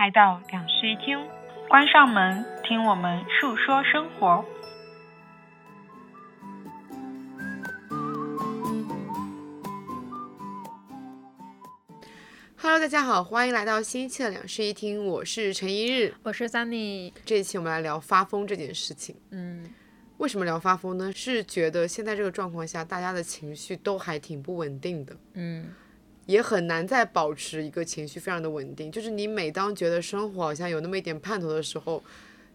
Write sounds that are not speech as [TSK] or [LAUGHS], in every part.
来到两室一厅，关上门，听我们述说生活。Hello，大家好，欢迎来到新一期的两室一厅，我是陈一日，我是 Sunny。这一期我们来聊发疯这件事情。嗯，为什么聊发疯呢？是觉得现在这个状况下，大家的情绪都还挺不稳定的。嗯，也很难再保持一个情绪非常的稳定。就是你每当觉得生活好像有那么一点盼头的时候，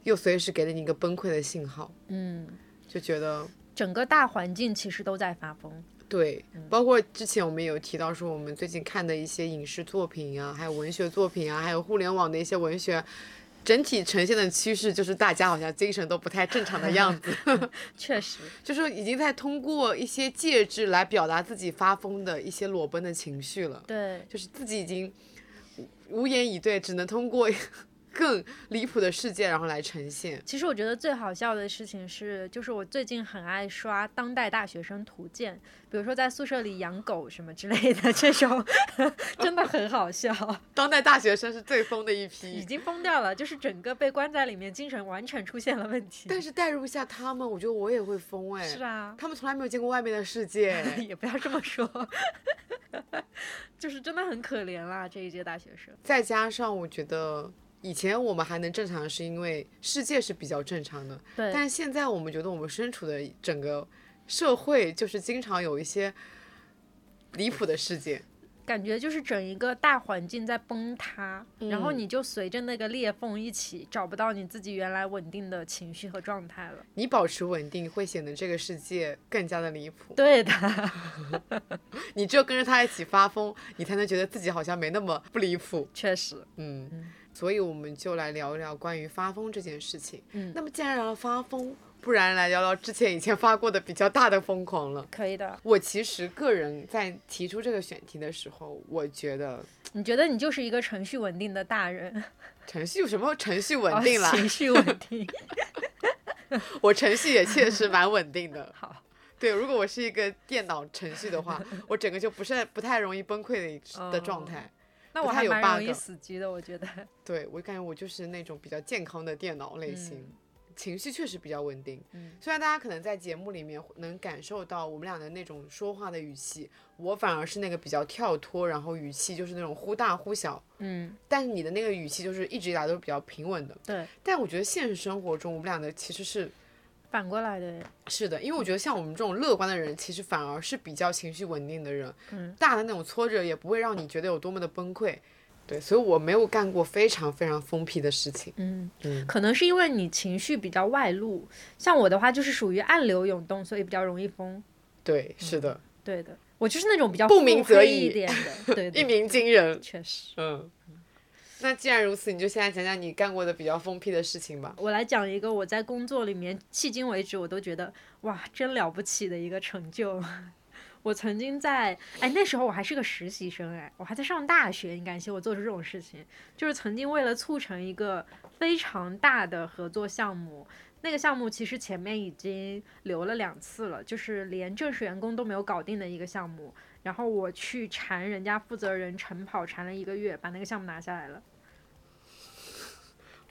又随时给了你一个崩溃的信号。嗯，就觉得整个大环境其实都在发疯。对，包括之前我们有提到说，我们最近看的一些影视作品啊，还有文学作品啊，还有互联网的一些文学，整体呈现的趋势就是大家好像精神都不太正常的样子。[LAUGHS] 确实，就是已经在通过一些介质来表达自己发疯的一些裸奔的情绪了。对，就是自己已经无言以对，只能通过更离谱的事件然后来呈现。其实我觉得最好笑的事情是，就是我最近很爱刷当代大学生图鉴，比如说在宿舍里养狗什么之类的，这种 [LAUGHS] 真的很好笑。当代大学生是最疯的一批已，经疯掉了，就是整个被关在里面，精神完全出现了问题。但是代入一下他们，我觉得我也会疯哎。是啊，他们从来没有见过外面的世界。[LAUGHS] 也不要这么说，[LAUGHS] 就是真的很可怜啦，这一届大学生。再加上我觉得以前我们还能正常，是因为世界是比较正常的，对，但是现在我们觉得我们身处的整个社会就是经常有一些离谱的事件。感觉就是整一个大环境在崩塌，然后嗯你就随着那个裂缝一起找不到你自己原来稳定的情绪和状态了。你保持稳定，会显得这个世界更加的离谱。对的，[LAUGHS] 你只有跟着他一起发疯，你才能觉得自己好像没那么不离谱。确实，嗯，所以我们就来聊一聊关于发疯这件事情。嗯那么既然聊了发疯，不然来聊聊之前以前发过的比较大的疯狂了。可以的。我其实个人在提出这个选题的时候，我觉得 [TSK] 你觉得你就是一个程序稳定的大人，[LAUGHS] 程序什么程序稳哦定了，情绪稳定。[LAUGHS] 我程序也确实蛮稳定的。好，[LAUGHS] 对，如果我是一个电脑程序的话，我整个就不是不太容易崩溃的一的状哦态。那我不太有还蛮容易 bug 死机的，我觉得。[LAUGHS] 对我感觉我就是那种比较健康的电脑类型。情绪确实比较稳定，嗯虽然大家可能在节目里面能感受到我们俩的那种说话的语气，我反而是那个比较跳脱，然后语气就是那种忽大忽小，嗯，但是你的那个语气就是一直以来都是比较平稳的。对，但我觉得现实生活中我们俩的其实是反过来的。是的，因为我觉得像我们这种乐观的人，其实反而是比较情绪稳定的人。嗯，大的那种挫折也不会让你觉得有多么的崩溃。对，所以我没有干过非常非常疯批的事情。嗯，嗯可能是因为你情绪比较外露，像我的话就是属于暗流涌动，所以比较容易疯。对，是的，对的，我就是那种比较不鸣则已一点的，对 [LAUGHS] 一，鸣惊人。确实。嗯，那既然如此，你就现在讲讲你干过的比较疯批的事情吧。我来讲一个我在工作里面迄今为止我都觉得哇真了不起的一个成就。[LAUGHS] 我曾经在哎那时候我还是个实习生哎，我还在上大学，你感谢我做出这种事情，就是曾经为了促成一个非常大的合作项目。那个项目其实前面已经留了两次了，就是连正式员工都没有搞定的一个项目。然后我去缠人家负责人晨跑，缠了一个月，把那个项目拿下来了。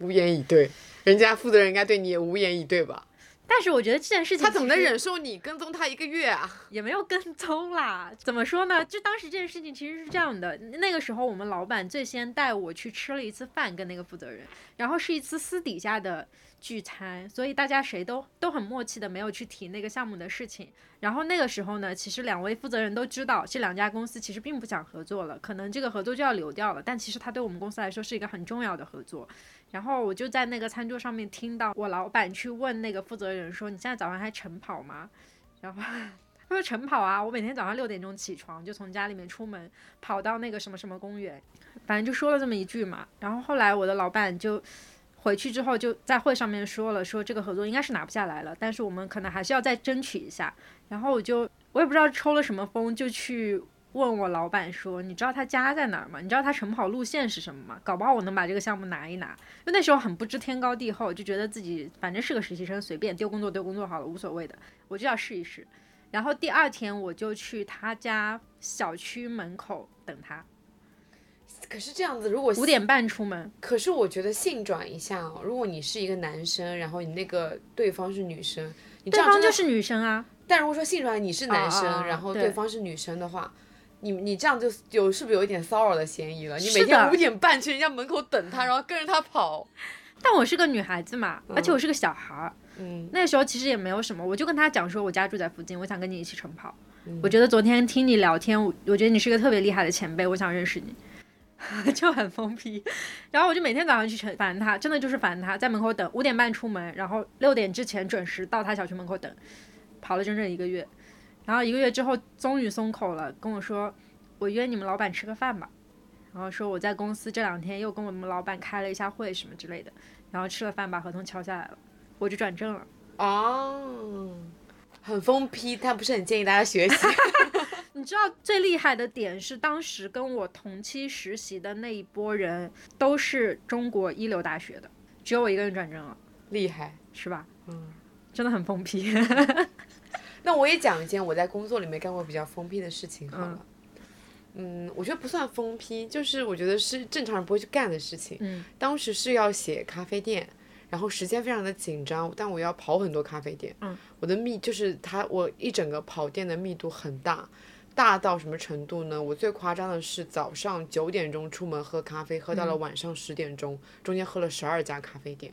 无言以对，人家负责人应该对你也无言以对吧？但是我觉得这件事情他怎么能忍受你跟踪他一个月啊？也没有跟踪啦。怎么说呢？就当时这件事情其实是这样的，那个时候我们老板最先带我去吃了一次饭，跟那个负责人，然后是一次私底下的聚餐，所以大家谁都都很默契的没有去提那个项目的事情。然后那个时候呢，其实两位负责人都知道这两家公司其实并不想合作了，可能这个合作就要流掉了，但其实他对我们公司来说是一个很重要的合作。然后我就在那个餐桌上面听到我老板去问那个负责人说：“你现在早上还晨跑吗？”然后他说晨跑啊，我每天早上六点钟起床，就从家里面出门跑到那个什么什么公园，反正就说了这么一句嘛。然后后来我的老板就回去之后就在会上面说了，说这个合作应该是拿不下来了，但是我们可能还是要再争取一下。然后我就我也不知道抽了什么风，就去问我老板说：“你知道他家在哪儿吗？你知道他晨跑路线是什么吗？搞不好我能把这个项目拿一拿。”因为那时候很不知天高地厚，就觉得自己反正是个实习生，随便丢工作丢工作好了，无所谓的，我就要试一试。然后第二天我就去他家小区门口等他。可是这样子，如果五点半出门，可是我觉得性转一下哦，如果你是一个男生，然后你那个对方是女生，你这对方就是女生啊。但如果说性转你是男生，然后对对方是女生的话，你你这样就有是不是有一点骚扰的嫌疑了？你每天五点半去人家门口等他，然后跟着他跑，但我是个女孩子嘛，而且我是个小孩儿，嗯，那时候其实也没有什么，我就跟他讲说，我家住在附近，我想跟你一起晨跑。嗯。我觉得昨天听你聊天，我我觉得你是个特别厉害的前辈，我想认识你。[LAUGHS] 就很疯批，然后我就每天早上去晨烦他，真的就是烦他，在门口等，五点半出门，然后六点之前准时到他小区门口等，跑了整整一个月，然后一个月之后终于松口了，跟我说我约你们老板吃个饭吧，然后说我在公司这两天又跟我们老板开了一下会什么之类的，然后吃了饭把合同敲下来了，我就转正了。哦，很疯批，但不是很建议大家学习。[LAUGHS] 你知道最厉害的点是，当时跟我同期实习的那一波人都是中国一流大学的，只有我一个人转正了，厉害，是吧？嗯，真的很疯批。那我也讲一件我在工作里面干过比较疯批的事情好了。嗯，我觉得不算疯批，就是我觉得是正常人不会去干的事情。嗯，当时是要写咖啡店，然后时间非常的紧张，但我要跑很多咖啡店。嗯，我的密就是它，我一整个跑店的密度很大，大到什么程度呢？我最夸张的是早上九点钟出门喝咖啡，喝到了晚上十点钟，中间喝了十二家咖啡店。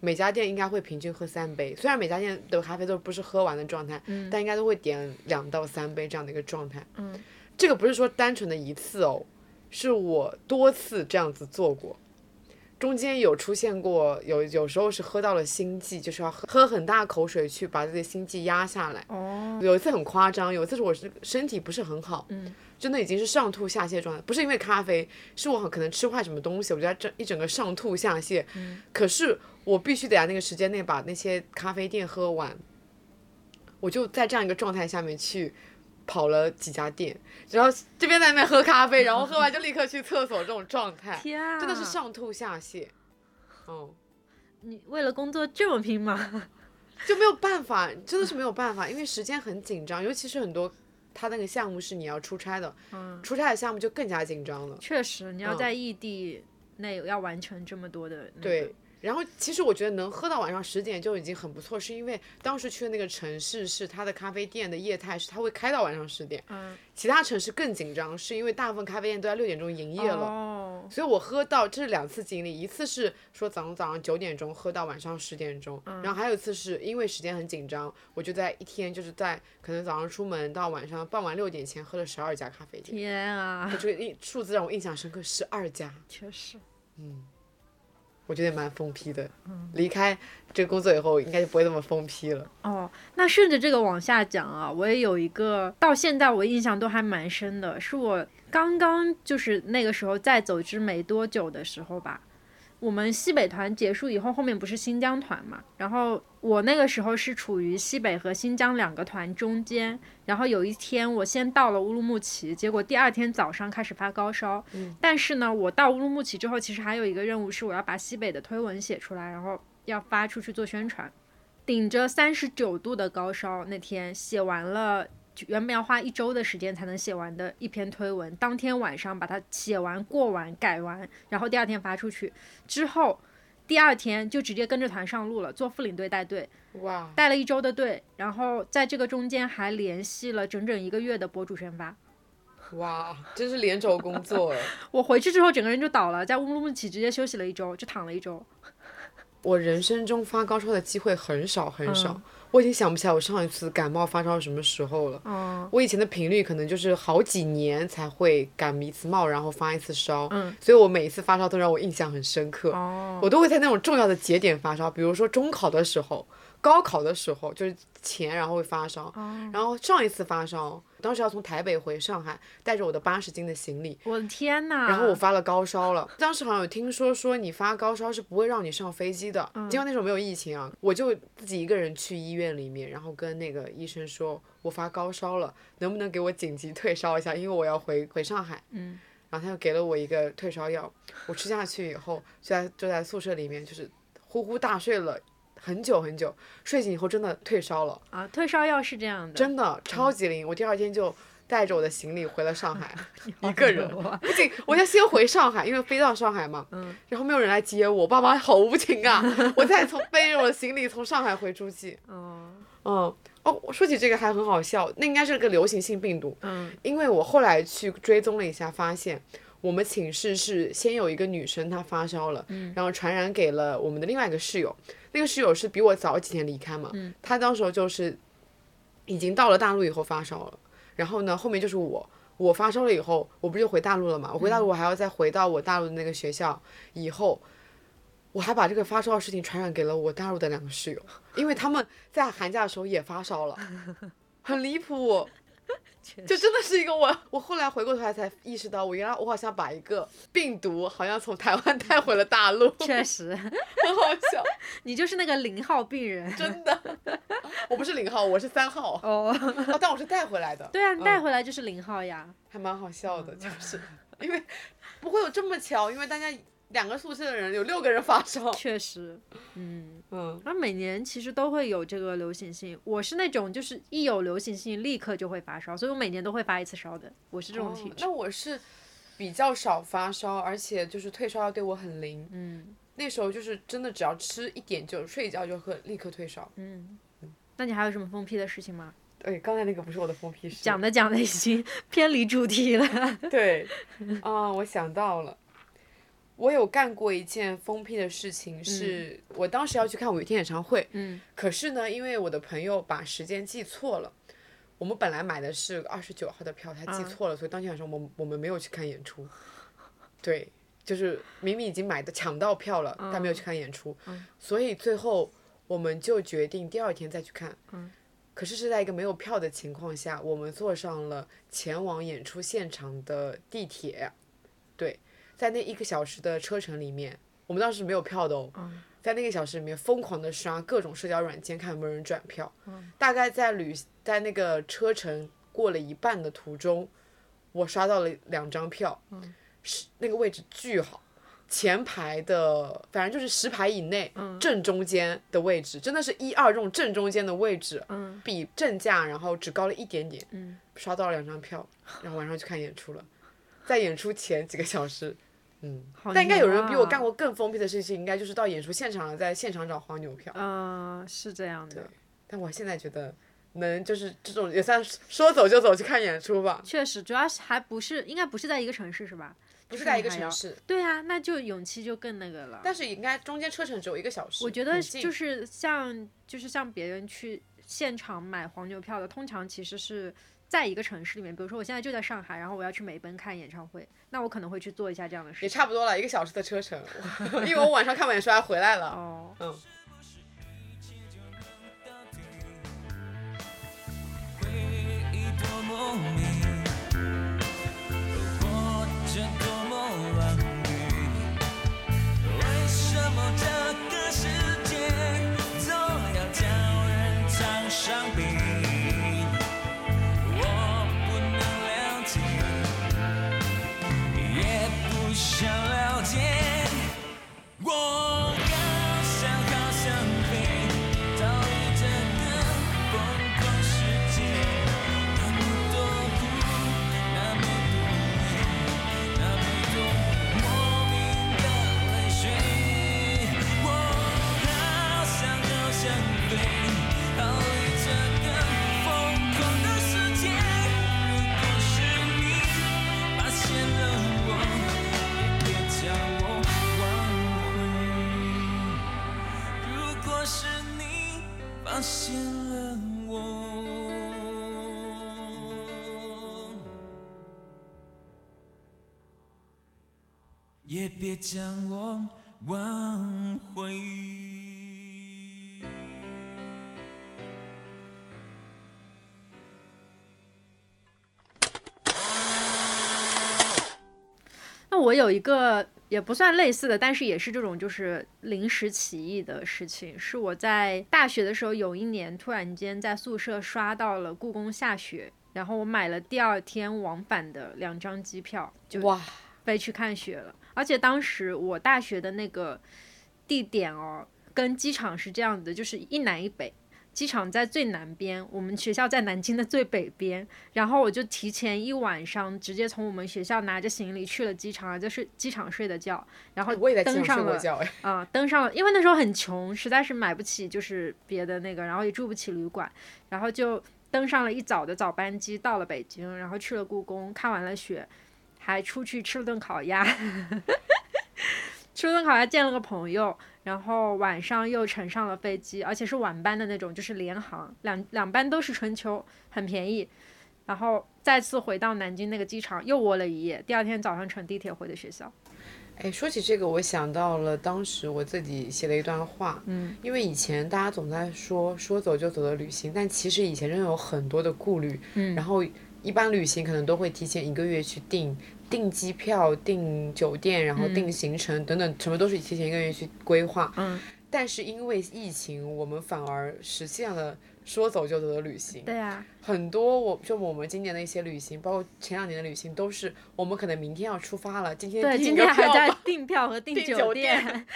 每家店应该会平均喝三杯，虽然每家店的咖啡都不是喝完的状态，嗯但应该都会点两到三杯这样的一个状态。嗯，这个不是说单纯的一次哦，是我多次这样子做过，中间有出现过，有有时候是喝到了心悸，就是要喝喝很大口水去把自己的心悸压下来。哦，有一次很夸张，有一次是我是身体不是很好，嗯，真的已经是上吐下泻状态，不是因为咖啡，是我可能吃坏什么东西，我觉得整一整个上吐下泻。嗯可是我必须得在那个时间内把那些咖啡店喝完，我就在这样一个状态下面去跑了几家店，然后这边在那边喝咖啡，然后喝完就立刻去厕所，这种状态 [LAUGHS] 天啊，真的是上吐下泻，嗯。你为了工作这么拼吗？[LAUGHS] 就没有办法，真的是没有办法，因为时间很紧张，尤其是很多他那个项目是你要出差的，嗯，出差的项目就更加紧张了。确实，你要嗯。在异地内要完成这么多的、那个，对，然后其实我觉得能喝到晚上十点就已经很不错，是因为当时去的那个城市是它的咖啡店的业态是它会开到晚上十点，嗯，其他城市更紧张，是因为大部分咖啡店都在六点钟营业了。哦，所以我喝到这是两次经历，一次是说早上早上九点钟喝到晚上十点钟，然后还有一次是因为时间很紧张，我就在一天就是在可能早上出门到晚上傍晚六点前喝了十二家咖啡店，天啊，这个印数字让我印象深刻，十二家，确实，我觉得也蛮疯批的。离开这个工作以后，应该就不会那么疯批了。哦，那顺着这个往下讲啊，我也有一个到现在我印象都还蛮深的，是我刚刚就是那个时候在走之没多久的时候吧。我们西北团结束以后，后面不是新疆团嘛？然后我那个时候是处于西北和新疆两个团中间。然后有一天，我先到了乌鲁木齐，结果第二天早上开始发高烧。嗯但是呢，我到乌鲁木齐之后，其实还有一个任务是我要把西北的推文写出来，然后要发出去做宣传。顶着三十九度的高烧，那天写完了，就原本要花一周的时间才能写完的一篇推文，当天晚上把它写完、过完、改完，然后第二天发出去，之后第二天就直接跟着团上路了，做副领队带队，哇，带了一周的队，然后在这个中间还联系了整整一个月的博主宣发。哇，真是连轴工作哎！[LAUGHS] 我回去之后整个人就倒了，在乌鲁木齐直接休息了一周，就躺了一周。我人生中发高烧的机会很少很少，嗯我已经想不起来我上一次感冒发烧什么时候了。嗯我以前的频率可能就是好几年才会感一次冒，然后发一次烧，嗯所以我每一次发烧都让我印象很深刻。哦，我都会在那种重要的节点发烧，比如说中考的时候、高考的时候，就是前然后会发烧。哦然后上一次发烧，当时要从台北回上海，带着我的八十斤的行李，我的天呐！然后我发了高烧了。当时好像有听说说你发高烧是不会让你上飞机的，嗯结果那时候没有疫情啊，我就自己一个人去医院里面，然后跟那个医生说我发高烧了，能不能给我紧急退烧一下，因为我要回回上海。嗯。然后他就给了我一个退烧药，我吃下去以后，就在就在宿舍里面就是呼呼大睡了很久很久，睡醒以后真的退烧了，啊，退烧药是这样的，真的超级灵。我第二天就带着我的行李回了上海，[LAUGHS] 一个人。不仅我要先回上海，因为飞到上海嘛，嗯。然后没有人来接我，我爸妈好无情啊！[LAUGHS] 我再从背着我的行李从上海回诸暨。哦，嗯，哦，说起这个还很好笑，那应该是个流行性病毒，嗯。因为我后来去追踪了一下，发现我们寝室是先有一个女生她发烧了，嗯。然后传染给了我们的另外一个室友，那个室友是比我早几天离开嘛，他当时候就是已经到了大陆以后发烧了，然后呢后面就是我。我发烧了以后，我不是就回大陆了嘛？我回大陆，我还要再回到我大陆的那个学校，以后我还把这个发烧的事情传染给了我大陆的两个室友，因为他们在寒假的时候也发烧了，[LAUGHS] 很离谱。[LAUGHS] 就真的是一个我，我后来回过头来才意识到，我原来我好像把一个病毒好像从台湾带回了大陆，[LAUGHS] 确实，[LAUGHS] 很好笑，你就是那个零号病人。真的。我不是零号，我是三号，哦，啊，但我是带回来的，对啊，你带嗯回来就是零号呀。还蛮好笑的，就是因为不会有这么巧，因为大家两个宿舍的人有六个人发烧，确实，嗯，嗯，而每年其实都会有这个流行性。我是那种就是一有流行性立刻就会发烧，所以我每年都会发一次烧的。我是这种体质。哦那我是比较少发烧，而且就是退烧药对我很灵，嗯那时候就是真的只要吃一点就睡一觉就会立刻退烧。嗯，那你还有什么疯批的事情吗？对，刚才那个不是我的疯批事。讲的讲的已经 [LAUGHS] 偏离主题了。[LAUGHS] 对，啊、我想到了，我有干过一件疯批的事情，是我当时要去看五月天演唱会，嗯可是呢，因为我的朋友把时间记错了，我们本来买的是二十九号的票，他记嗯错了，所以当天晚上我们我们没有去看演出。对，就是明明已经买的抢到票了，但没有去看演出，所以最后我们就决定第二天再去看。可是是在一个没有票的情况下，我们坐上了前往演出现场的地铁。对，在那一个小时的车程里面，我们当时没有票的哦。在那个小时里面，疯狂的刷各种社交软件，看有没有人转票。大概在旅在那个车程过了一半的途中，我刷到了两张票，是那个位置巨好。前排的，反正就是十排以内，正中间的位置，真的是一二这种正中间的位置，嗯比正价然后只高了一点点，嗯刷到了两张票，然后晚上去看演出了，在演出前几个小时，嗯，好但应该有人比我干过更疯批的事情，应该就是到演出现场了，在现场找黄牛票，嗯、是这样的。但我现在觉得能就是这种也算说走就走去看演出吧，确实，主要是还不是，应该不是在一个城市是吧？不是在一个城市，对啊，那就勇气就更那个了。但是应该中间车程只有一个小时，我觉得就是像就是像别人去现场买黄牛票的，通常其实是在一个城市里面，比如说我现在就在上海，然后我要去美奔看演唱会，那我可能会去做一下这样的事也。差不多了，一个小时的车程，[LAUGHS] 因为我晚上看完演出还回来了。哦，嗯，回忆多么美，活着多么完别将我挽回。那我有一个也不算类似的，但是也是这种就是临时起意的事情，是我在大学的时候有一年突然间在宿舍刷到了故宫下雪，然后我买了第二天往返的两张机票，就哇，飞去看雪了。而且当时我大学的那个地点哦，跟机场是这样的，就是一南一北。机场在最南边，我们学校在南京的最北边，然后我就提前一晚上直接从我们学校拿着行李去了机场，就是机场睡的觉，然后我也在机场登上了。啊、登上了，因为那时候很穷，实在是买不起就是别的那个，然后也住不起旅馆，然后就登上了一早的早班机到了北京，然后去了故宫，看完了雪，还出去吃了顿烤鸭，[LAUGHS] 吃了顿烤鸭见了个朋友，然后晚上又乘上了飞机，而且是晚班的那种，就是联航，两两班都是春秋，很便宜。然后再次回到南京那个机场，又窝了一夜。第二天早上乘地铁回的学校。哎，说起这个，我想到了当时我自己写的一段话，嗯，因为以前大家总在说说走就走的旅行，但其实以前真的有很多的顾虑，嗯然后一般旅行可能都会提前一个月去订订机票、订酒店，然后订行程等等，什么都是提前一个月去规划。嗯，但是因为疫情，我们反而实现了说走就走的旅行。对啊，很多我就我们今年的一些旅行，包括前两年的旅行，都是我们可能明天要出发了，今天今天还在订票和订订酒店，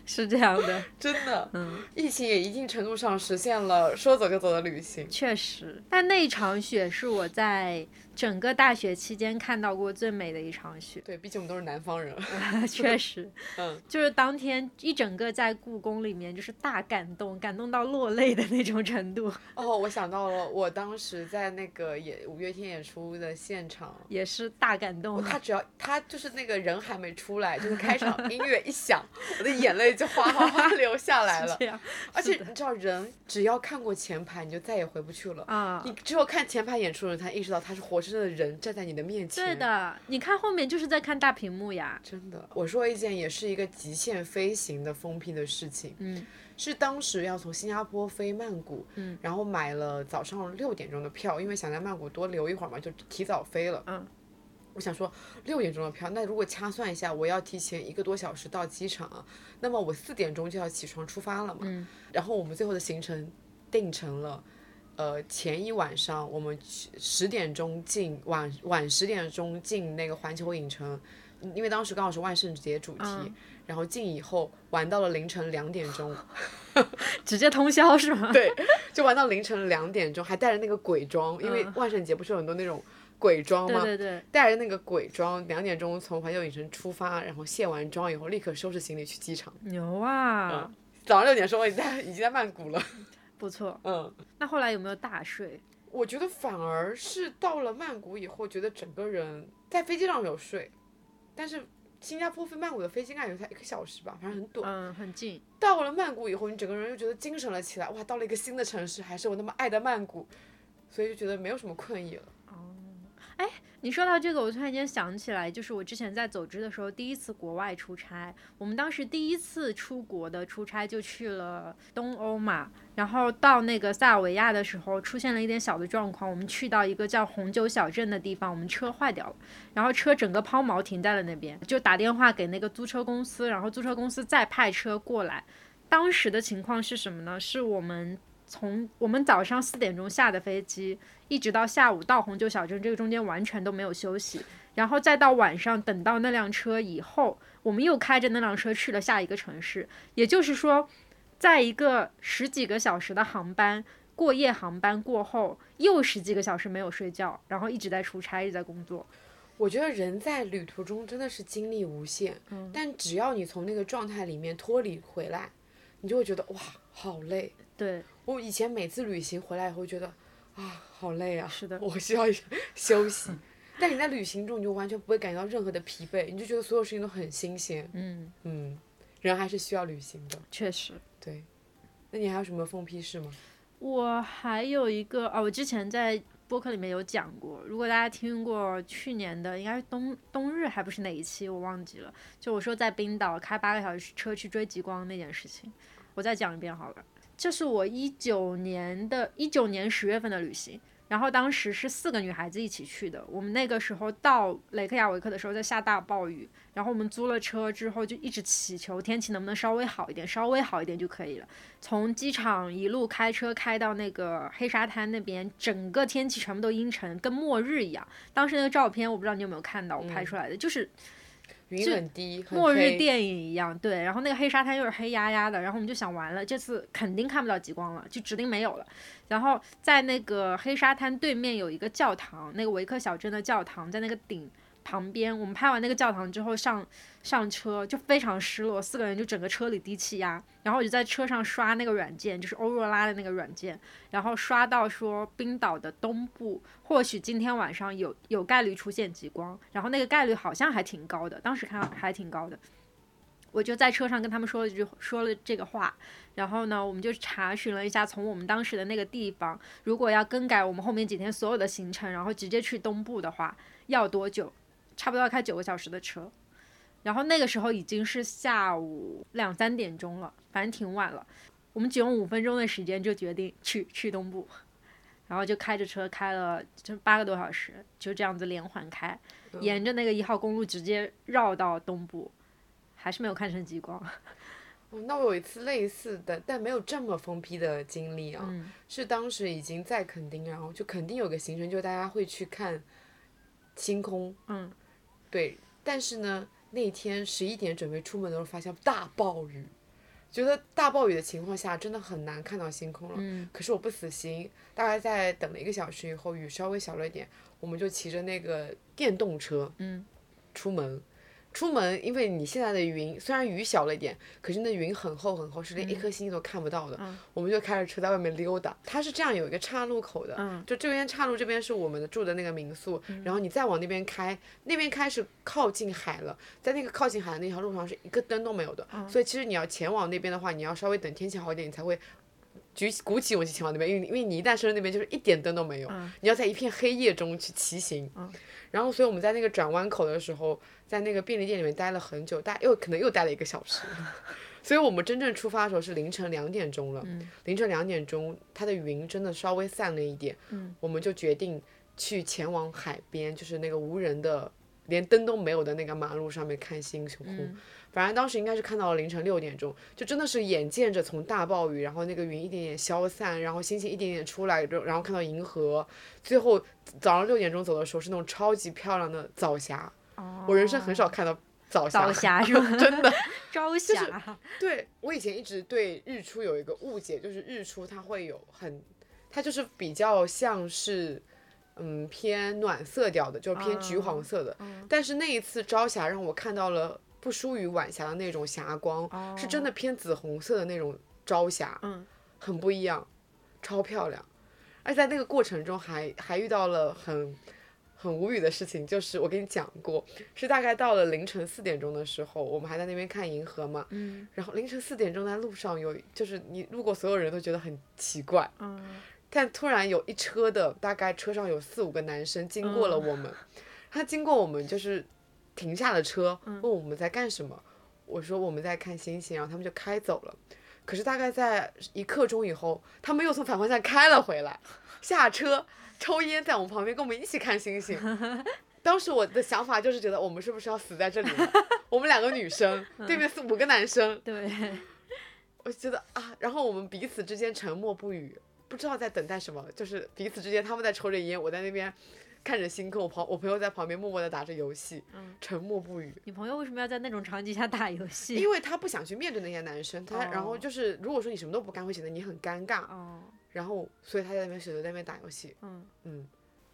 [LAUGHS] 是这样的，[LAUGHS] 真的，嗯，疫情也一定程度上实现了说走就走的旅行。确实。但那一场雪是我在整个大学期间看到过最美的一场雪，对，毕竟我们都是南方人。[LAUGHS] 确实，嗯，就是当天一整个在故宫里面就是大感动，感动到落泪的那种程度，哦，我想到了，我当时在那个演五月天演出的现场，也是大感动。他只要他就是那个人还没出来，就是开场音乐一响，我的眼泪就哗哗哗流下来 [LAUGHS] 了这。样，而且你知道，人只要看过前排，你就再也回不去了。啊你只有看前排演出的人，才意识到他是活生生的人站在你的面前。对，的，你看后面就是在看大屏幕呀。真的。我说一件也是一个极限飞行的疯批的事情，嗯是当时要从新加坡飞曼谷，嗯然后买了早上六点钟的票，因为想在曼谷多留一会儿嘛，就提早飞了。嗯。我想说六点钟的票，那如果掐算一下，我要提前一个多小时到机场啊，那么我四点钟就要起床出发了嘛。嗯然后我们最后的行程定成了，呃，前一晚上我们十点钟进，晚晚十点钟进那个环球影城，嗯因为当时刚好是万圣节主题，嗯然后进以后玩到了凌晨两点钟，[LAUGHS] 直接通宵是吗？对，就玩到凌晨两点钟，还带着那个鬼装，因为嗯万圣节不是有很多那种鬼妆吗？对对对，带着那个鬼妆，两点钟从环球影城出发，然后卸完妆以后，立刻收拾行李去机场。牛啊，嗯早上六点的时候，我已经在已经在曼谷了。[LAUGHS] 不错。嗯，那后来有没有大睡？我觉得反而是到了曼谷以后，觉得整个人在飞机上有睡，但是新加坡飞曼谷的飞机应该有才一个小时吧，反正很短。嗯，很近。到了曼谷以后，你整个人又觉得精神了起来，哇，到了一个新的城市，还是我那么爱的曼谷，所以就觉得没有什么困意了。哎你说到这个，我突然间想起来，就是我之前在走之的时候，第一次国外出差，我们当时第一次出国的出差就去了东欧嘛，然后到那个塞尔维亚的时候，出现了一点小的状况，我们去到一个叫红酒小镇的地方，我们车坏掉了，然后车整个抛锚停在了那边，就打电话给那个租车公司，然后租车公司再派车过来。当时的情况是什么呢？是我们从我们早上四点钟下的飞机，一直到下午到红酒小镇，这个中间完全都没有休息，然后再到晚上等到那辆车以后，我们又开着那辆车去了下一个城市。也就是说，在一个十几个小时的航班过夜航班过后，又十几个小时没有睡觉，然后一直在出差，一直在工作。我觉得人在旅途中真的是精力无限，嗯但只要你从那个状态里面脱离回来，你就会觉得哇，好累。对，我以前每次旅行回来以后觉得啊，好累啊，是的我需要 [LAUGHS] 休息。但你在旅行中，你就完全不会感觉到任何的疲惫，你就觉得所有事情都很新鲜。嗯，嗯，人还是需要旅行的。确实。对，那你还有什么疯批事吗？我还有一个啊，我之前在播客里面有讲过，如果大家听过去年的，应该是冬冬日还不是哪一期，我忘记了。就我说在冰岛开八个小时车去追极光那件事情，我再讲一遍好了。这是我一九年的一九年十月份的旅行，然后当时是四个女孩子一起去的。我们那个时候到雷克雅维克的时候在下大暴雨，然后我们租了车之后就一直祈求天气能不能稍微好一点，稍微好一点就可以了。从机场一路开车开到那个黑沙滩那边，整个天气全部都阴沉，跟末日一样。当时那个照片我不知道你有没有看到，我拍出来的、就是云就很低，末日电影一样，对。然后那个黑沙滩又是黑压压的，然后我们就想完了，这次肯定看不到极光了，就指定没有了。然后在那个黑沙滩对面有一个教堂，那个维克小镇的教堂，在那个顶旁边。我们拍完那个教堂之后上上车就非常失落，四个人就整个车里低气压。然后我就在车上刷那个软件，就是欧若拉的那个软件，然后刷到说冰岛的东部或许今天晚上有有概率出现极光，然后那个概率好像还挺高的，当时看还挺高的。我就在车上跟他们说了一句说了这个话，然后呢，我们就查询了一下，从我们当时的那个地方，如果要更改我们后面几天所有的行程，然后直接去东部的话，要多久？差不多要开九个小时的车。然后那个时候已经是下午两三点钟了，反正挺晚了。我们只用五分钟的时间就决定去去东部，然后就开着车开了就八个多小时，就这样子连环开，沿着那个一号公路直接绕到东部，还是没有看成极光。[LAUGHS] 哦那我有一次类似的，但没有这么疯批的经历啊，嗯是当时已经在垦丁，然后就垦丁有个行程，就大家会去看星空，嗯，对，但是呢，那天十一点准备出门的时候，发现大暴雨，觉得大暴雨的情况下真的很难看到星空了。嗯可是我不死心，大概在等了一个小时以后，雨稍微小了一点，我们就骑着那个电动车，嗯，出门。出门，因为你现在的云虽然雨小了一点，可是那云很厚很厚，是连一颗星星都看不到的。嗯我们就开着车在外面溜达。它是这样有一个岔路口的，嗯就这边岔路这边是我们的住的那个民宿，然后你再往那边开，那边开是靠近海了，在那个靠近海的那条路上是一个灯都没有的，嗯所以其实你要前往那边的话，你要稍微等天气好一点，你才会。举起鼓起勇气前往那边，因为因为你一旦升到那边，就是一点灯都没有，嗯你要在一片黑夜中去骑行。然后，所以我们在那个转弯口的时候，在那个便利店里面待了很久，大又可能又待了一个小时。[LAUGHS] 所以我们真正出发的时候是凌晨两点钟了。凌晨两点钟，它的云真的稍微散了一点，我们就决定去前往海边，就是那个无人的、连灯都没有的那个马路上面看星空。反正当时应该是看到了凌晨六点钟，就真的是眼见着从大暴雨，然后那个云一点点消散，然后星星一点点出来，然后看到银河，最后早上六点钟走的时候是那种超级漂亮的早霞。我人生很少看到早霞，早 [LAUGHS] 霞是吗？真的。[LAUGHS] 朝霞，对我以前一直对日出有一个误解，就是日出它会有很，它就是比较像是，嗯，偏暖色调的，就是偏橘黄色的。但是那一次朝霞让我看到了不输于晚霞的那种霞光，是真的偏紫红色的那种朝霞，嗯。很不一样，超漂亮。而在那个过程中还还遇到了很很无语的事情，就是我跟你讲过，是大概到了凌晨四点钟的时候，我们还在那边看银河嘛，嗯。然后凌晨四点钟在路上有，就是你路过所有人都觉得很奇怪，嗯。但突然有一车的大概车上有四五个男生经过了我们，他经过我们就是停下了车，问我们在干什么，我说我们在看星星，然后他们就开走了。可是大概在一刻钟以后，他们又从反方向开了回来，下车抽烟在我们旁边跟我们一起看星星。[LAUGHS] 当时我的想法就是觉得我们是不是要死在这里了？[LAUGHS] 我们两个女生，对面四五个男生，对，[LAUGHS] 我觉得啊，然后我们彼此之间沉默不语，不知道在等待什么，就是彼此之间他们在抽着烟，我在那边看着星空，我朋我朋友在旁边默默的打着游戏，沉默不语，你朋友为什么要在那种场景下打游戏？因为他不想去面对那些男生，他、然后哦就是如果说你什么都不干，会显得你很尴尬，哦，然后所以他在那边选择在那边打游戏，嗯，嗯，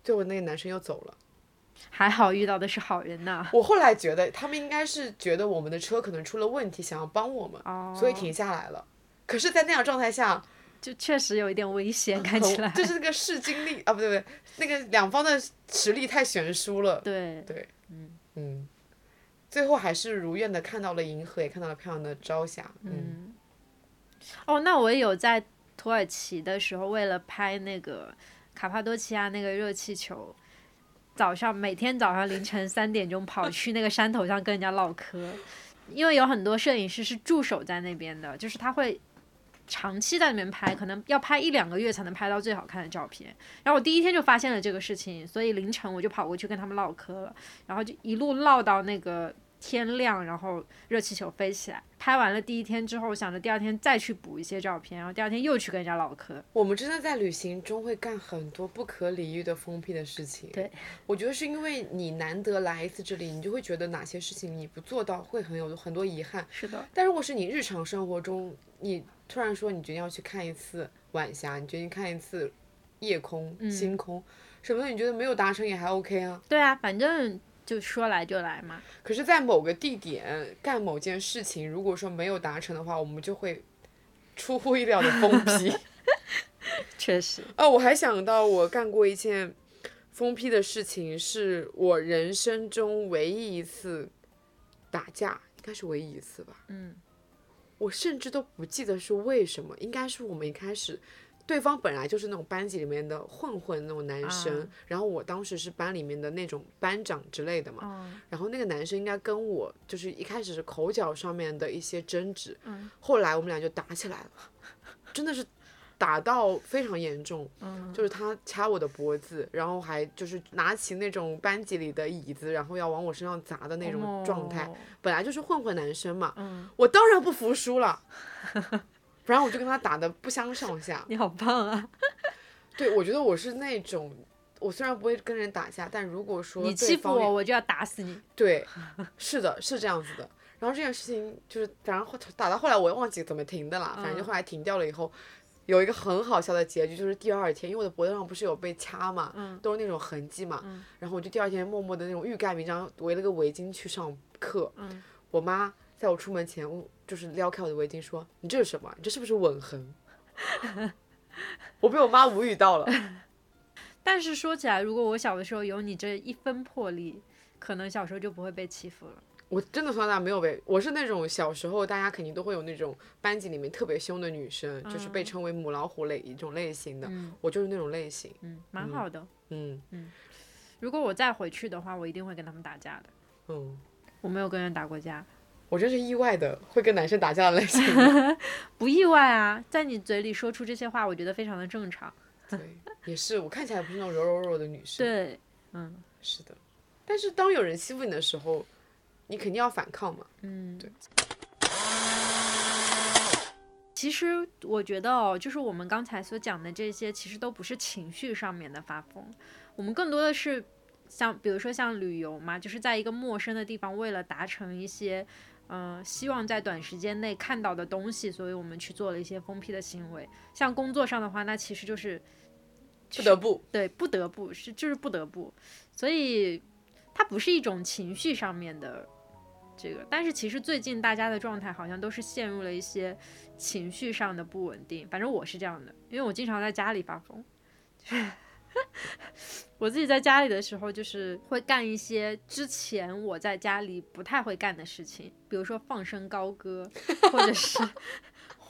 最后那个男生又走了。还好遇到的是好人呐。我后来觉得他们应该是觉得我们的车可能出了问题，想要帮我们，哦，所以停下来了。可是，在那样状态下，就确实有一点危险，[LAUGHS] 看起来。就是那个势均力啊，不对不对，那个两方的实力太悬殊了。对，对，嗯嗯，最后还是如愿的看到了银河，也看到了漂亮的朝霞。嗯，嗯。哦，那我也有在土耳其的时候，为了拍那个卡帕多奇亚那个热气球，早上每天早上凌晨三点钟跑去那个山头上跟人家唠嗑，因为有很多摄影师是驻守在那边的，就是他会。长期在里面拍，可能要拍一两个月才能拍到最好看的照片。然后我第一天就发现了这个事情，所以凌晨我就跑过去跟他们唠嗑了，然后就一路唠到那个天亮，然后热气球飞起来。拍完了第一天之后，想着第二天再去补一些照片，然后第二天又去跟人家唠嗑。我们真的在旅行中会干很多不可理喻的疯批的事情。对，我觉得是因为你难得来一次这里，你就会觉得哪些事情你不做到会很有很多遗憾。是的，但如果是你日常生活中，你突然说你决定要去看一次晚霞，你决定看一次夜空、星空什么的，你觉得没有达成也还 OK 啊。对啊，反正就说来就来嘛。可是，在某个地点干某件事情，如果说没有达成的话，我们就会出乎意料的疯 [LAUGHS] 批。[LAUGHS] 确实，哦，我还想到我干过一件疯批的事情，是我人生中唯一一次打架，应该是唯一一次吧。嗯，我甚至都不记得是为什么，应该是我们一开始。对方本来就是那种班级里面的混混那种男生，啊然后我当时是班里面的那种班长之类的嘛，嗯然后那个男生应该跟我就是一开始是口角上面的一些争执，嗯后来我们俩就打起来了，真的是打到非常严重，嗯就是他掐我的脖子，然后还就是拿起那种班级里的椅子，然后要往我身上砸的那种状态。哦本来就是混混男生嘛，嗯，我当然不服输了，然后我就跟他打的不相上下。你好棒啊！对，我觉得我是那种。我虽然不会跟人打架，但如果说你欺负我，我就要打死你。对，是的，是这样子的。然后这件事情就是，反正后打到后来我也忘记怎么停的了，反正就嗯后来停掉了以后，有一个很好笑的结局，就是第二天，因为我的脖子上不是有被掐嘛，嗯都是那种痕迹嘛，嗯然后我就第二天默默的那种欲盖弥彰，围了个围巾去上课。嗯我妈在我出门前，就是撩开我的围巾说：“你这是什么？你这是不是吻痕？” [LAUGHS] 我被我妈无语到了。[LAUGHS] 但是说起来，如果我小的时候有你这一分魄力，可能小时候就不会被欺负了。我真的从小到大没有被，我是那种小时候大家肯定都会有那种班级里面特别凶的女生，就是被称为母老虎类一种类型的，嗯我就是那种类型。嗯，蛮好的。嗯嗯如果我再回去的话，我一定会跟他们打架的。嗯，我没有跟人打过架，我真是意外的会跟男生打架的类型。[LAUGHS] 不意外啊。在你嘴里说出这些话，我觉得非常的正常。对，也是，我看起来不是那种柔柔弱的女生。，对，嗯是的。但是当有人欺负你的时候，你肯定要反抗嘛。嗯，对。其实我觉得哦，就是我们刚才所讲的这些，其实都不是情绪上面的发疯，我们更多的是像比如说像旅游嘛，就是在一个陌生的地方，为了达成一些。嗯、希望在短时间内看到的东西，所以我们去做了一些疯批的行为。像工作上的话，那其实就是不得不，对，不得不是就是不得不，所以它不是一种情绪上面的这个，但是其实最近大家的状态好像都是陷入了一些情绪上的不稳定，反正我是这样的，因为我经常在家里发疯，就是 [LAUGHS] 我自己在家里的时候，就是会干一些之前我在家里不太会干的事情，比如说放声高歌，或者是。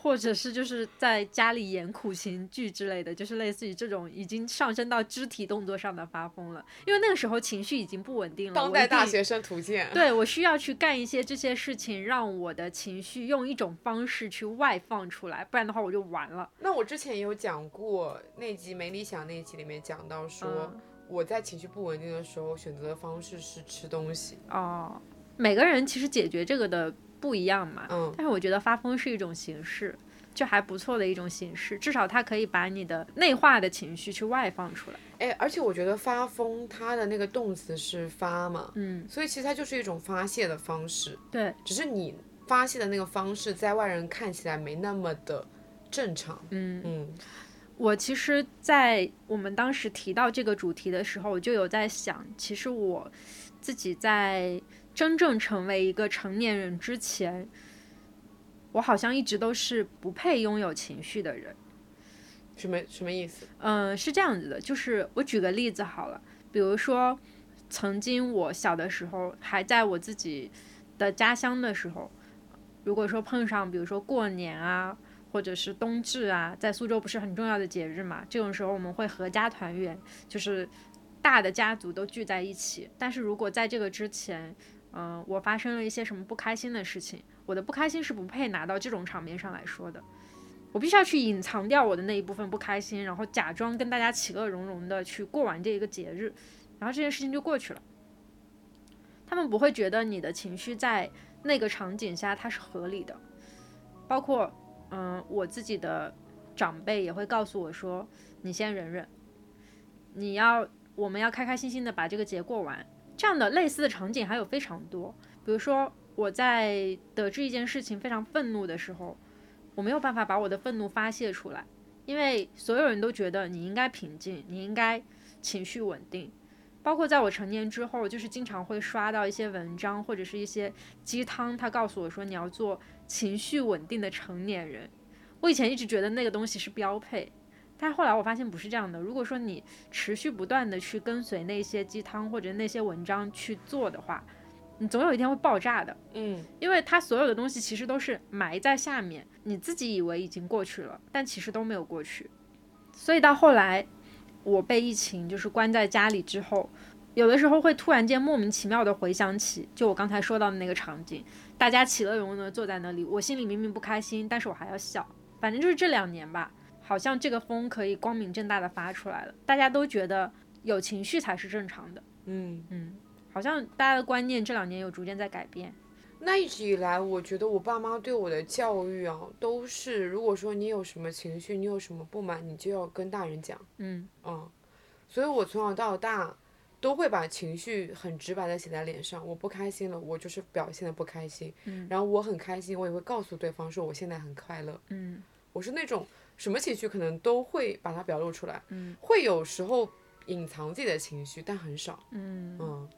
或者是就是在家里演苦情剧之类的，就是类似于这种已经上升到肢体动作上的发疯了，因为那个时候情绪已经不稳定了。当代大学生图鉴。对我需要去干一些这些事情，让我的情绪用一种方式去外放出来，不然的话我就完了。那我之前也有讲过那集没理想那一集里面讲到说，嗯我在情绪不稳定的时候选择的方式是吃东西。哦，每个人其实解决这个的不一样嘛，嗯，但是我觉得发疯是一种形式，就还不错的一种形式，至少它可以把你的内化的情绪去外放出来。哎，而且我觉得发疯它的那个动词是发嘛，嗯，所以其实它就是一种发泄的方式，对，只是你发泄的那个方式在外人看起来没那么的正常。嗯。嗯我其实，在我们当时提到这个主题的时候，我就有在想，其实我自己在真正成为一个成年人之前，我好像一直都是不配拥有情绪的人。什么什么意思？嗯，是这样子的，就是我举个例子好了，比如说，曾经我小的时候还在我自己的家乡的时候，如果说碰上比如说过年啊，或者是冬至啊，在苏州不是很重要的节日嘛，这种时候我们会合家团圆，就是大的家族都聚在一起。但是如果在这个之前，嗯、我发生了一些什么不开心的事情，我的不开心是不配拿到这种场面上来说的。我必须要去隐藏掉我的那一部分不开心，然后假装跟大家其乐融融的去过完这一个节日，然后这件事情就过去了。他们不会觉得你的情绪在那个场景下它是合理的。包括嗯，我自己的长辈也会告诉我说，你先忍忍，你要我们要开开心心的把这个节过完。这样的类似的场景还有非常多，比如说我在得知一件事情非常愤怒的时候，我没有办法把我的愤怒发泄出来，因为所有人都觉得你应该平静，你应该情绪稳定。包括在我成年之后，就是经常会刷到一些文章或者是一些鸡汤，他告诉我说你要做情绪稳定的成年人。我以前一直觉得那个东西是标配，但后来我发现不是这样的。如果说你持续不断的去跟随那些鸡汤或者那些文章去做的话，你总有一天会爆炸的。嗯，因为它所有的东西其实都是埋在下面，你自己以为已经过去了，但其实都没有过去。所以到后来，我被疫情就是关在家里之后，有的时候会突然间莫名其妙的回想起，就我刚才说到的那个场景，大家其乐融融的坐在那里，我心里明明不开心，但是我还要笑。反正就是这两年吧，好像这个风可以光明正大的发出来了，大家都觉得有情绪才是正常的。嗯，嗯，好像大家的观念这两年有逐渐在改变。那一直以来，我觉得我爸妈对我的教育啊，都是如果说你有什么情绪，你有什么不满，你就要跟大人讲。嗯嗯，所以我从小到大都会把情绪很直白的写在脸上。我不开心了，我就是表现的不开心。嗯然后我很开心，我也会告诉对方说我现在很快乐。嗯我是那种什么情绪可能都会把它表露出来，嗯会有时候隐藏自己的情绪，但很少。嗯，嗯，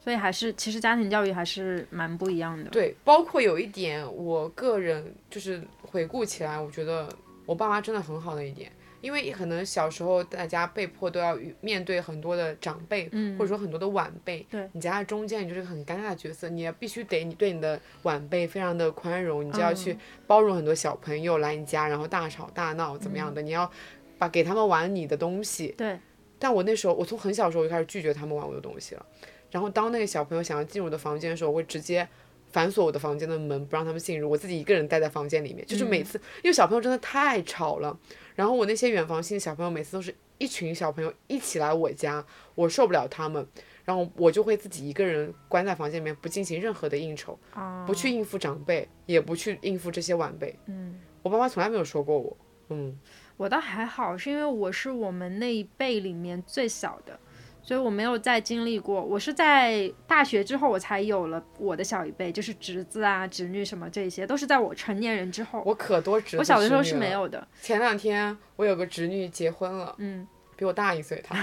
所以还是其实家庭教育还是蛮不一样的。对，包括有一点，我个人就是回顾起来，我觉得我爸妈真的很好的一点。因为可能小时候大家被迫都要与面对很多的长辈，嗯。或者说很多的晚辈，对。你夹在中间，你就是个很尴尬的角色，你也必须得你对你的晚辈非常的宽容，你就要去嗯。包容很多小朋友来你家，然后大吵大闹怎么样的，你要把给他们玩你的东西，对，但我那时候，我从很小时候就开始拒绝他们玩我的东西了。然后当那个小朋友想要进入我的房间的时候，我会直接反锁我的房间的门，不让他们进入，我自己一个人待在房间里面。就是每次，因为小朋友真的太吵了，然后我那些远房亲戚小朋友，每次都是一群小朋友一起来我家，我受不了他们，然后我就会自己一个人关在房间里面，不进行任何的应酬，啊，不去应付长辈，也不去应付这些晚辈。嗯，我爸妈从来没有说过我，嗯我倒还好，是因为我是我们那一辈里面最小的，所以我没有再经历过。我是在大学之后，我才有了我的小一辈，就是侄子啊、侄女什么这些，都是在我成年人之后。我可多侄子我小的时候是。没有的，前两天我有个侄女结婚了，嗯，比我大一岁，[LAUGHS] 她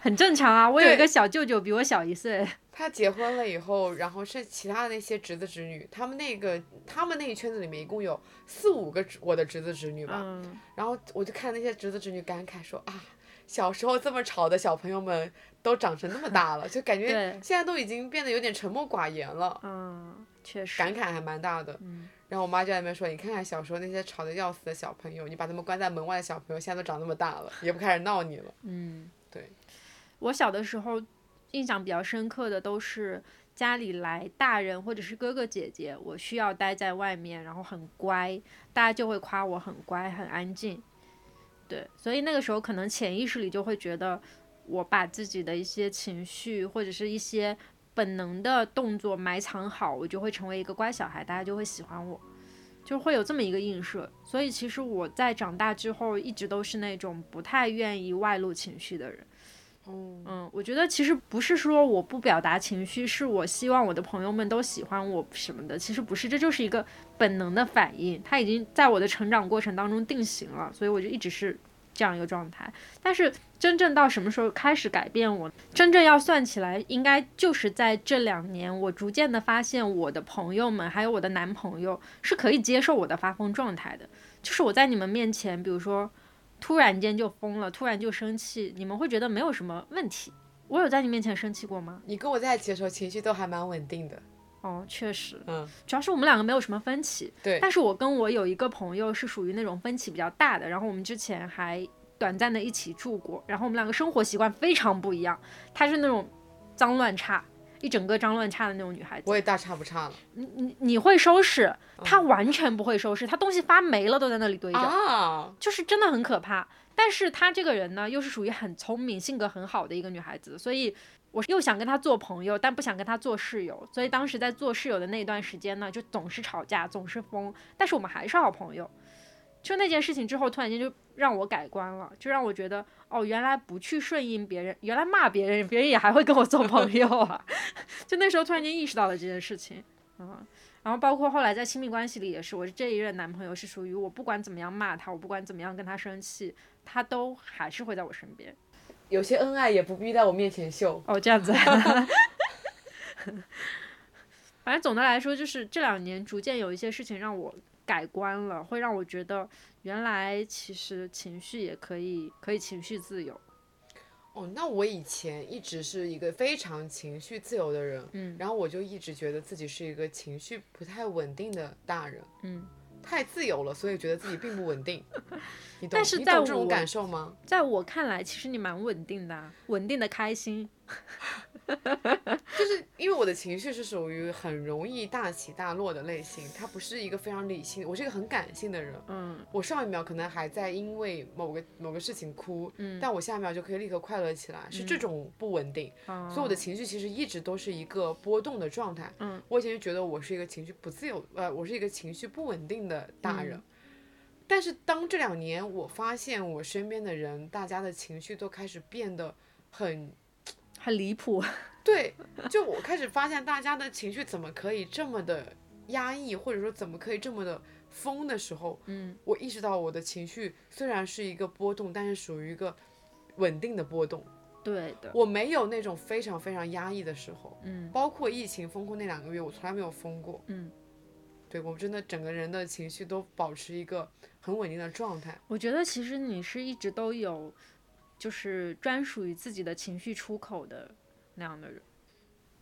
很正常啊。我有一个小舅舅比我小一岁，她结婚了以后，然后是其他的那些侄子侄女，他们那个他们那一圈子里面一共有四五个侄我的侄子侄女吧，嗯，然后我就看那些侄子侄女感慨说啊，小时候这么吵的小朋友们都长成那么大了，就感觉现在都已经变得有点沉默寡言了，嗯，确实，感慨还蛮大的。嗯然后我妈就在那边说，你看看小时候那些吵得要死的小朋友，你把他们关在门外的小朋友，现在都长那么大了，也不开始闹你了。嗯，对。我小的时候印象比较深刻的都是家里来大人或者是哥哥姐姐，我需要待在外面，然后很乖，大家就会夸我很乖很安静。对，所以那个时候可能潜意识里就会觉得，我把自己的一些情绪或者是一些本能的动作埋藏好，我就会成为一个乖小孩，大家就会喜欢我。就会有这么一个映射，所以其实我在长大之后一直都是那种不太愿意外露情绪的人。嗯，我觉得其实不是说我不表达情绪，是我希望我的朋友们都喜欢我什么的，其实不是，这就是一个本能的反应，它已经在我的成长过程当中定型了，所以我就一直是这样一个状态。但是真正到什么时候开始改变我，真正要算起来，应该就是在这两年，我逐渐的发现我的朋友们还有我的男朋友是可以接受我的发疯状态的，就是我在你们面前，比如说。突然间就疯了，突然就生气，你们会觉得没有什么问题。我有在你面前生气过吗？你跟我在一起的时候情绪都还蛮稳定的。哦，确实，嗯，主要是我们两个没有什么分歧。对但是我跟我有一个朋友是属于那种分歧比较大的，然后我们之前还短暂的一起住过，然后我们两个生活习惯非常不一样。他是那种脏乱差，一整个脏乱差的那种女孩子。我也大差不差了你你你会收拾，她完全不会收拾，她东西发霉了都在那里堆着，啊！就是真的很可怕。但是她这个人呢，又是属于很聪明、性格很好的一个女孩子，所以我又想跟她做朋友，但不想跟她做室友。所以当时在做室友的那段时间呢，就总是吵架，总是疯，但是我们还是好朋友。就那件事情之后，突然间就让我改观了，就让我觉得，哦，原来不去顺应别人，原来骂别人，别人也还会跟我做朋友啊！[LAUGHS] 就那时候突然间意识到了这件事情，嗯，然后包括后来在亲密关系里也是，我这一任男朋友是属于我不管怎么样骂他，我不管怎么样跟他生气，他都还是会在我身边。有些恩爱也不必在我面前秀。哦，这样子。[LAUGHS] 反正总的来说，就是这两年逐渐有一些事情让我改观了，会让我觉得原来其实情绪也可以可以情绪自由。哦，那我以前一直是一个非常情绪自由的人，嗯然后我就一直觉得自己是一个情绪不太稳定的大人，嗯，太自由了，所以觉得自己并不稳定。[LAUGHS] 你懂？但是在你懂这种感受吗？在我看来，其实你蛮稳定的、啊，稳定的开心。[LAUGHS] 就是因为我的情绪是属于很容易大起大落的类型，它不是一个非常理性，我是一个很感性的人。嗯我上一秒可能还在因为某个某个事情哭，嗯，但我下一秒就可以立刻快乐起来，是这种不稳定。所以我的情绪其实一直都是一个波动的状态。嗯，我以前就觉得我是一个情绪不自由，呃，我是一个情绪不稳定的大人。嗯但是当这两年我发现我身边的人，大家的情绪都开始变得很很离谱。[LAUGHS] 对，就我开始发现大家的情绪怎么可以这么的压抑，或者说怎么可以这么的疯的时候，嗯我意识到我的情绪虽然是一个波动，但是属于一个稳定的波动。对的。我没有那种非常非常压抑的时候，嗯包括疫情封控那两个月，我从来没有疯过。嗯，对我真的整个人的情绪都保持一个很稳定的状态。我觉得其实你是一直都有，就是专属于自己的情绪出口的那样的人。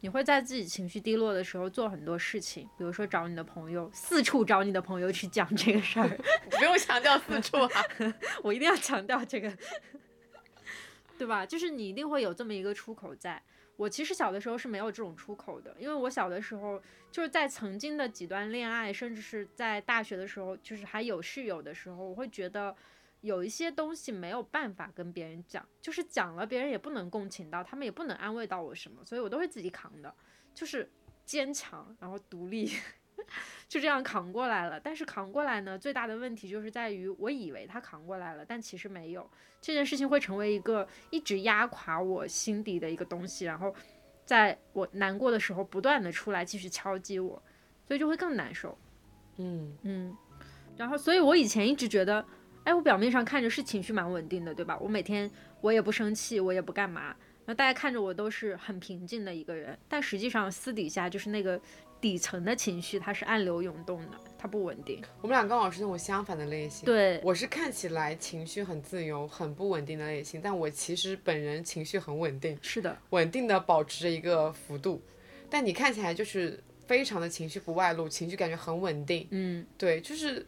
你会在自己情绪低落的时候做很多事情，比如说找你的朋友，四处找你的朋友去讲这个事儿。[LAUGHS] 不用强调四处啊，[LAUGHS] 我一定要强调这个，[LAUGHS] 对吧？就是你一定会有这么一个出口在。我其实小的时候是没有这种出口的，因为我小的时候就是在曾经的几段恋爱，甚至是在大学的时候，就是还有室友的时候，我会觉得有一些东西没有办法跟别人讲，就是讲了别人也不能共情到，他们也不能安慰到我什么，所以我都会自己扛的，就是坚强，然后独立。[LAUGHS] 就这样扛过来了，但是扛过来呢，最大的问题就是在于，我以为他扛过来了，但其实没有。这件事情会成为一个一直压垮我心底的一个东西，然后在我难过的时候不断的出来继续敲击我，所以就会更难受。嗯，嗯，然后所以我以前一直觉得，哎，我表面上看着是情绪蛮稳定的，对吧？我每天我也不生气，我也不干嘛，那大家看着我都是很平静的一个人，但实际上私底下就是那个底层的情绪，它是暗流涌动的，它不稳定。我们俩刚好是那种相反的类型。对，我是看起来情绪很自由、很不稳定的类型，但我其实本人情绪很稳定，是的，稳定的保持着一个幅度。但你看起来就是非常的情绪不外露，情绪感觉很稳定。嗯，对，就是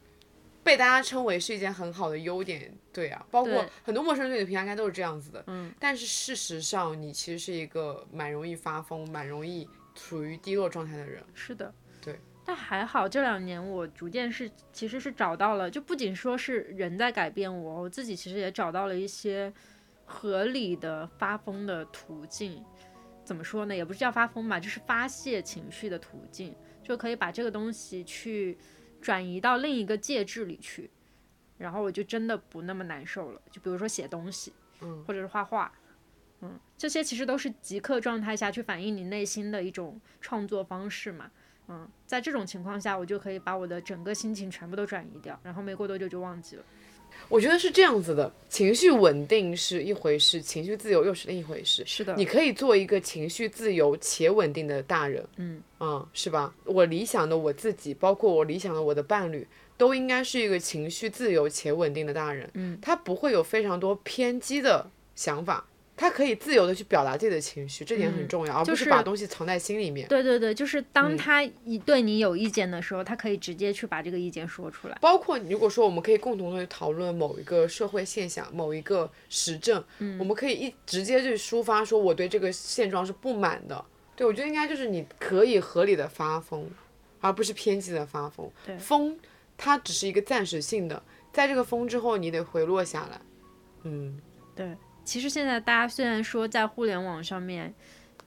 被大家称为是一件很好的优点。对啊，包括很多陌生人对你的评价应该都是这样子的。嗯，但是事实上，你其实是一个蛮容易发疯、蛮容易处于低落状态的人。是的，对。但还好，这两年我逐渐是其实是找到了，就不仅说是人在改变我，我自己其实也找到了一些合理的发疯的途径。怎么说呢？也不是叫发疯吧，就是发泄情绪的途径，就可以把这个东西去转移到另一个介质里去，然后我就真的不那么难受了。就比如说写东西，嗯或者是画画，嗯，这些其实都是即刻状态下去反映你内心的一种创作方式嘛。嗯，在这种情况下，我就可以把我的整个心情全部都转移掉，然后没过多久就忘记了。我觉得是这样子的，情绪稳定是一回事，情绪自由又是另一回事。是的，你可以做一个情绪自由且稳定的大人，嗯嗯，是吧？我理想的我自己，包括我理想的我的伴侣，都应该是一个情绪自由且稳定的大人。嗯，他不会有非常多偏激的想法，他可以自由的去表达自己的情绪，这点很嗯重要，而不就是是把东西藏在心里面。对对对，就是嗯当他一对你有意见的时候，他可以直接去把这个意见说出来。包括如果说我们可以共同的讨论某一个社会现象、某一个时政，嗯我们可以一直接去抒发说我对这个现状是不满的，对，我觉得应该就是你可以合理的发疯，而不是偏激的发疯。对疯它只是一个暂时性的，在这个疯之后，你得回落下来。嗯，对，其实现在大家虽然说在互联网上面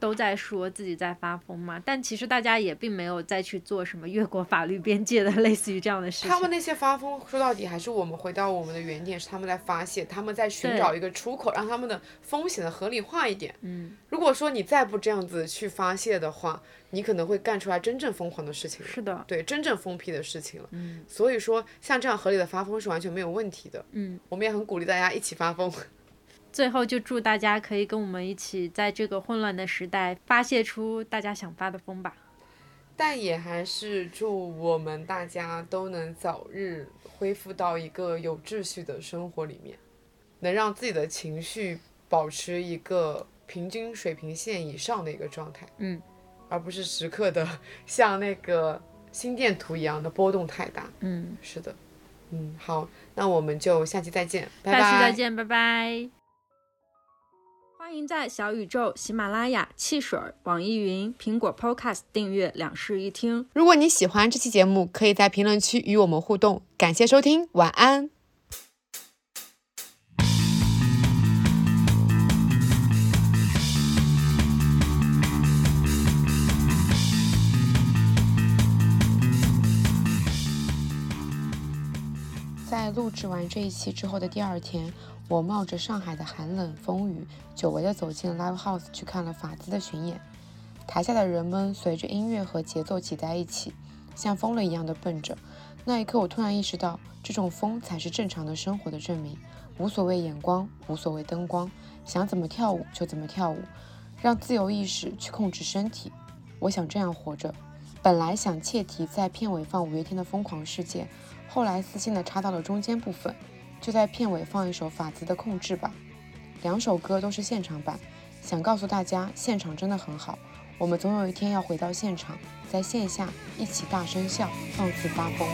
都在说自己在发疯嘛，但其实大家也并没有再去做什么越过法律边界的 [LAUGHS] 类似于这样的事情。他们那些发疯，说到底还是我们回到我们的原点，是他们在发泄，他们在寻找一个出口，让他们的风险的合理化一点。嗯，如果说你再不这样子去发泄的话，你可能会干出来真正疯狂的事情。是的，对，真正疯批的事情了。嗯所以说，像这样合理的发疯是完全没有问题的。嗯。我们也很鼓励大家一起发疯。最后就祝大家可以跟我们一起在这个混乱的时代发泄出大家想发的疯吧。但也还是祝我们大家都能早日恢复到一个有秩序的生活里面，能让自己的情绪保持一个平均水平线以上的一个状态，嗯，而不是时刻的 [LAUGHS] 像那个心电图一样的波动太大。嗯，是的，嗯，好，那我们就下期再见，拜拜。下期再见，拜拜。欢迎在小宇宙、喜马拉雅、汽水、网易云、苹果 Podcast 订阅两室一厅。如果你喜欢这期节目，可以在评论区与我们互动。感谢收听，晚安。在录制完这一期之后的第二天，我冒着上海的寒冷风雨，久违地走进了 Live House 去看了法兹的巡演。台下的人们随着音乐和节奏挤在一起，像疯了一样的蹦着。那一刻，我突然意识到，这种疯才是正常的生活的证明。无所谓眼光，无所谓灯光，想怎么跳舞就怎么跳舞，让自由意识去控制身体。我想这样活着。本来想切题在片尾放五月天的《疯狂世界》，后来私信的插到了中间部分，就在片尾放一首法兹的《控制》吧。两首歌都是现场版，想告诉大家，现场真的很好。我们总有一天要回到现场，在线下一起大声笑，放肆发疯。